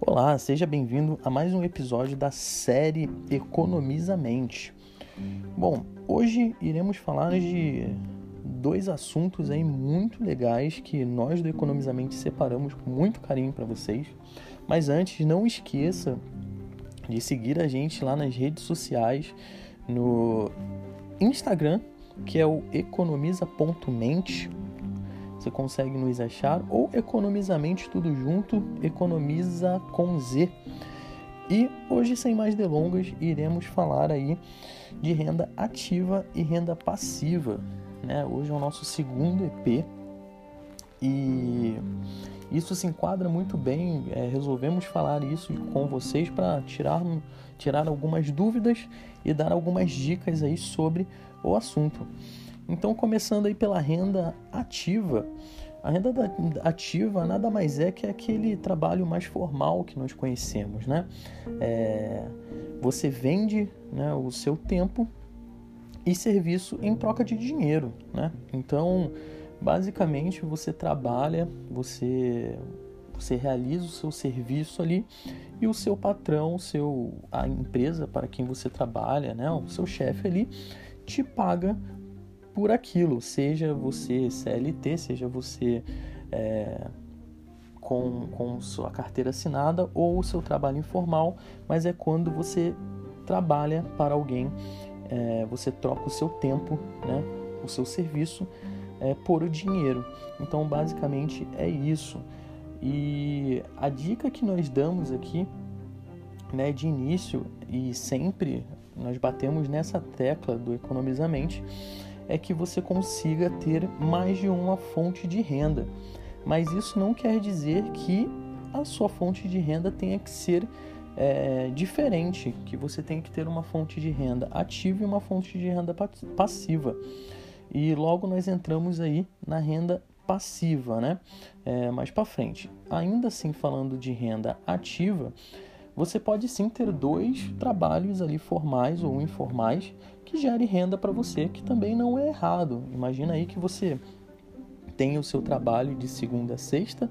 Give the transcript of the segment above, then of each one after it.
Olá, seja bem-vindo a mais um episódio da série Economizamente. Bom, hoje iremos falar de dois assuntos aí muito legais que nós do Economizamente separamos com muito carinho para vocês. Mas antes, não esqueça de seguir a gente lá nas redes sociais, no Instagram, que é o economiza.mente você consegue nos achar ou economizamente tudo junto, economiza com Z. E hoje, sem mais delongas, iremos falar aí de renda ativa e renda passiva. Né? Hoje é o nosso segundo EP e isso se enquadra muito bem. É, resolvemos falar isso com vocês para tirar, tirar algumas dúvidas e dar algumas dicas aí sobre o assunto. Então, começando aí pela renda ativa. A renda ativa nada mais é que aquele trabalho mais formal que nós conhecemos, né? É, você vende né, o seu tempo e serviço em troca de dinheiro, né? Então, basicamente, você trabalha, você você realiza o seu serviço ali e o seu patrão, o seu a empresa para quem você trabalha, né, o seu chefe ali te paga por aquilo, seja você CLT, seja você é, com, com sua carteira assinada ou o seu trabalho informal, mas é quando você trabalha para alguém, é, você troca o seu tempo, né, o seu serviço é, por o dinheiro. Então, basicamente é isso. E a dica que nós damos aqui, né, de início e sempre nós batemos nessa tecla do economizamente é que você consiga ter mais de uma fonte de renda. Mas isso não quer dizer que a sua fonte de renda tenha que ser é, diferente, que você tem que ter uma fonte de renda ativa e uma fonte de renda passiva. E logo nós entramos aí na renda passiva, né? É, mais para frente. Ainda assim, falando de renda ativa, você pode sim ter dois trabalhos ali formais ou informais que gere renda para você, que também não é errado. Imagina aí que você tem o seu trabalho de segunda a sexta,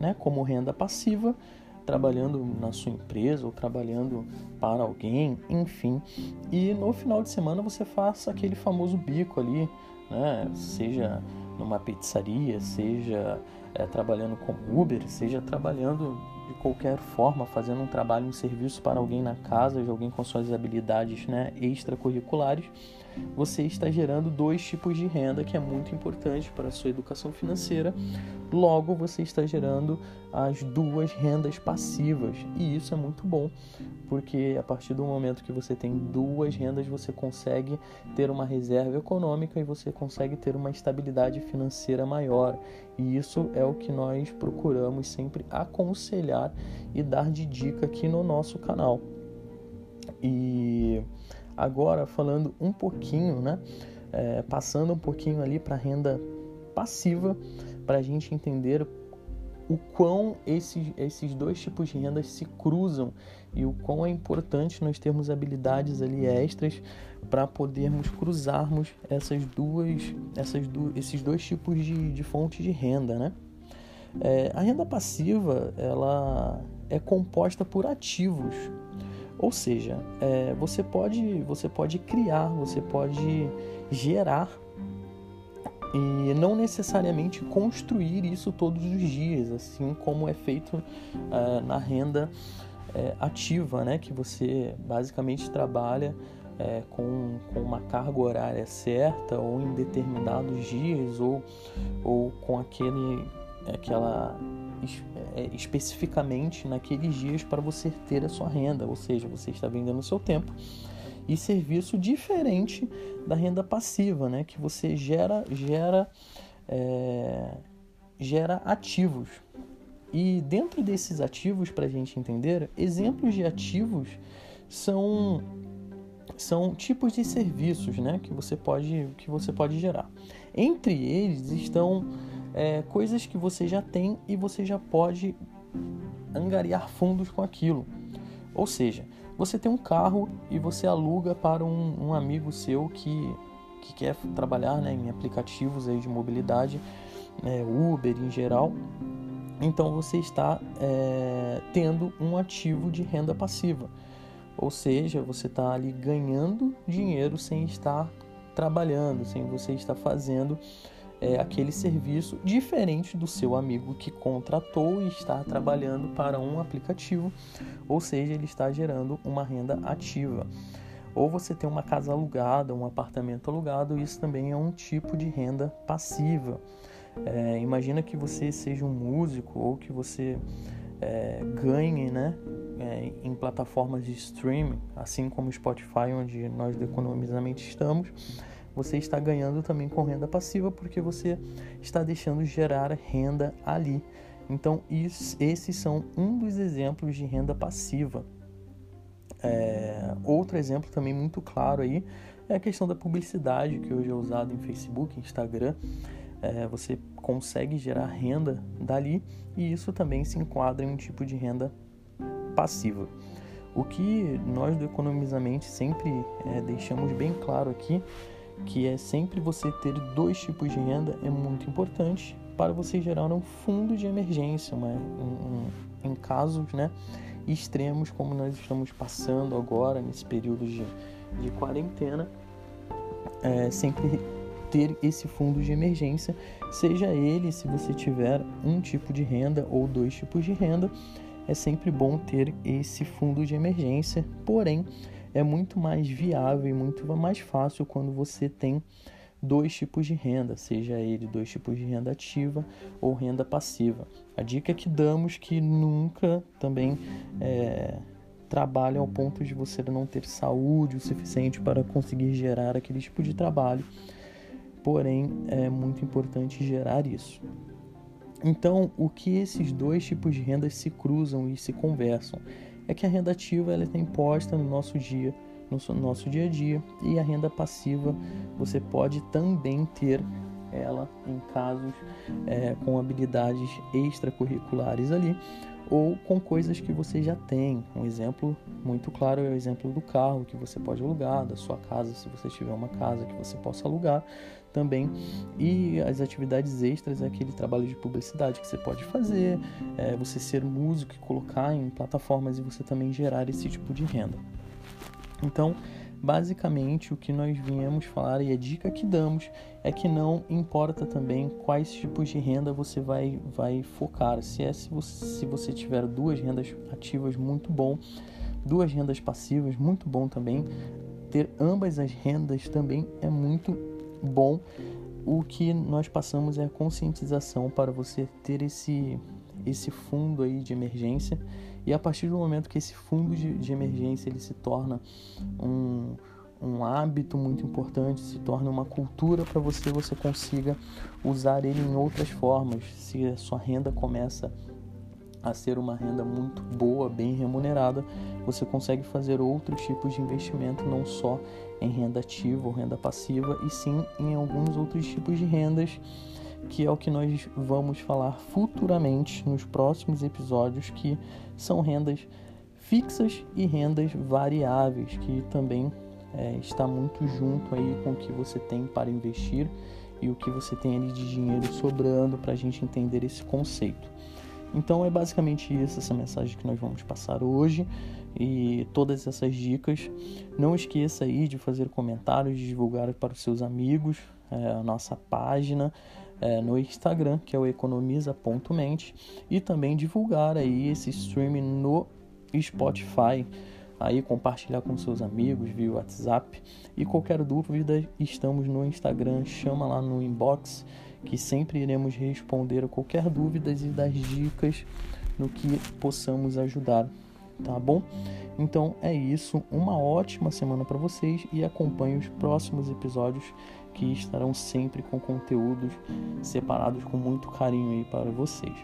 né, como renda passiva, trabalhando na sua empresa ou trabalhando para alguém, enfim. E no final de semana você faça aquele famoso bico ali, né, seja numa pizzaria, seja é, trabalhando com Uber, seja trabalhando de qualquer forma, fazendo um trabalho, um serviço para alguém na casa, de alguém com suas habilidades né, extracurriculares, você está gerando dois tipos de renda que é muito importante para a sua educação financeira. Logo, você está gerando as duas rendas passivas e isso é muito bom, porque a partir do momento que você tem duas rendas, você consegue ter uma reserva econômica e você consegue ter uma estabilidade financeira maior. E isso é o que nós procuramos sempre aconselhar e dar de dica aqui no nosso canal. E agora falando um pouquinho, né? É, passando um pouquinho ali para renda passiva, para a gente entender o quão esses, esses dois tipos de rendas se cruzam e o quão é importante nós termos habilidades ali extras para podermos cruzarmos essas duas, essas du esses dois tipos de, de fonte de renda, né? É, a renda passiva ela é composta por ativos, ou seja, é, você pode você pode criar, você pode gerar e não necessariamente construir isso todos os dias, assim como é feito uh, na renda uh, ativa, né? que você basicamente trabalha uh, com, com uma carga horária certa ou em determinados dias ou, ou com aquele, aquela especificamente naqueles dias para você ter a sua renda, ou seja, você está vendendo o seu tempo e serviço diferente da renda passiva, né? Que você gera, gera, é, gera ativos. E dentro desses ativos, para a gente entender, exemplos de ativos são são tipos de serviços, né? Que você pode que você pode gerar. Entre eles estão é, coisas que você já tem e você já pode angariar fundos com aquilo. Ou seja, você tem um carro e você aluga para um, um amigo seu que, que quer trabalhar né, em aplicativos aí de mobilidade, né, Uber em geral. Então você está é, tendo um ativo de renda passiva. Ou seja, você está ali ganhando dinheiro sem estar trabalhando, sem você estar fazendo é, aquele serviço diferente do seu amigo que contratou e está trabalhando para um aplicativo, ou seja, ele está gerando uma renda ativa. Ou você tem uma casa alugada, um apartamento alugado, isso também é um tipo de renda passiva. É, imagina que você seja um músico ou que você é, ganhe né, é, em plataformas de streaming, assim como o Spotify, onde nós economicamente estamos você está ganhando também com renda passiva porque você está deixando gerar renda ali. Então, isso, esses são um dos exemplos de renda passiva. É, outro exemplo também muito claro aí é a questão da publicidade, que hoje é usado em Facebook, Instagram. É, você consegue gerar renda dali e isso também se enquadra em um tipo de renda passiva. O que nós do Economizamente sempre é, deixamos bem claro aqui que é sempre você ter dois tipos de renda é muito importante para você gerar um fundo de emergência, uma, um, um, em casos né, extremos como nós estamos passando agora nesse período de, de quarentena, é, sempre ter esse fundo de emergência, seja ele se você tiver um tipo de renda ou dois tipos de renda, é sempre bom ter esse fundo de emergência, porém é muito mais viável e muito mais fácil quando você tem dois tipos de renda, seja ele dois tipos de renda ativa ou renda passiva. A dica que damos que nunca também é, ao ponto de você não ter saúde o suficiente para conseguir gerar aquele tipo de trabalho. Porém, é muito importante gerar isso. Então, o que esses dois tipos de rendas se cruzam e se conversam? é que a renda ativa ela está imposta no nosso dia, no nosso dia a dia, e a renda passiva você pode também ter ela em casos é, com habilidades extracurriculares ali ou com coisas que você já tem. Um exemplo muito claro é o exemplo do carro que você pode alugar, da sua casa, se você tiver uma casa que você possa alugar também. E as atividades extras é aquele trabalho de publicidade que você pode fazer, é você ser músico e colocar em plataformas e você também gerar esse tipo de renda. Então, basicamente o que nós viemos falar e a dica que damos é que não importa também quais tipos de renda você vai, vai focar. Se é se você, se você tiver duas rendas ativas, muito bom. Duas rendas passivas, muito bom também. Ter ambas as rendas também é muito bom. O que nós passamos é a conscientização para você ter esse, esse fundo aí de emergência e a partir do momento que esse fundo de, de emergência ele se torna um, um hábito muito importante, se torna uma cultura para você, você consiga usar ele em outras formas. Se a sua renda começa a ser uma renda muito boa, bem remunerada, você consegue fazer outros tipos de investimento, não só em renda ativa ou renda passiva, e sim em alguns outros tipos de rendas que é o que nós vamos falar futuramente nos próximos episódios, que são rendas fixas e rendas variáveis, que também é, está muito junto aí com o que você tem para investir e o que você tem ali de dinheiro sobrando para a gente entender esse conceito. Então é basicamente isso, essa mensagem que nós vamos passar hoje e todas essas dicas. Não esqueça aí de fazer comentários, de divulgar para os seus amigos é, a nossa página é, no Instagram, que é o economiza.mente, e também divulgar aí esse streaming no Spotify, aí compartilhar com seus amigos via WhatsApp. E qualquer dúvida, estamos no Instagram, chama lá no inbox, que sempre iremos responder a qualquer dúvida e dar dicas no que possamos ajudar, tá bom? Então é isso, uma ótima semana para vocês e acompanhe os próximos episódios que estarão sempre com conteúdos separados com muito carinho aí para vocês.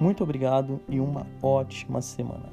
Muito obrigado e uma ótima semana.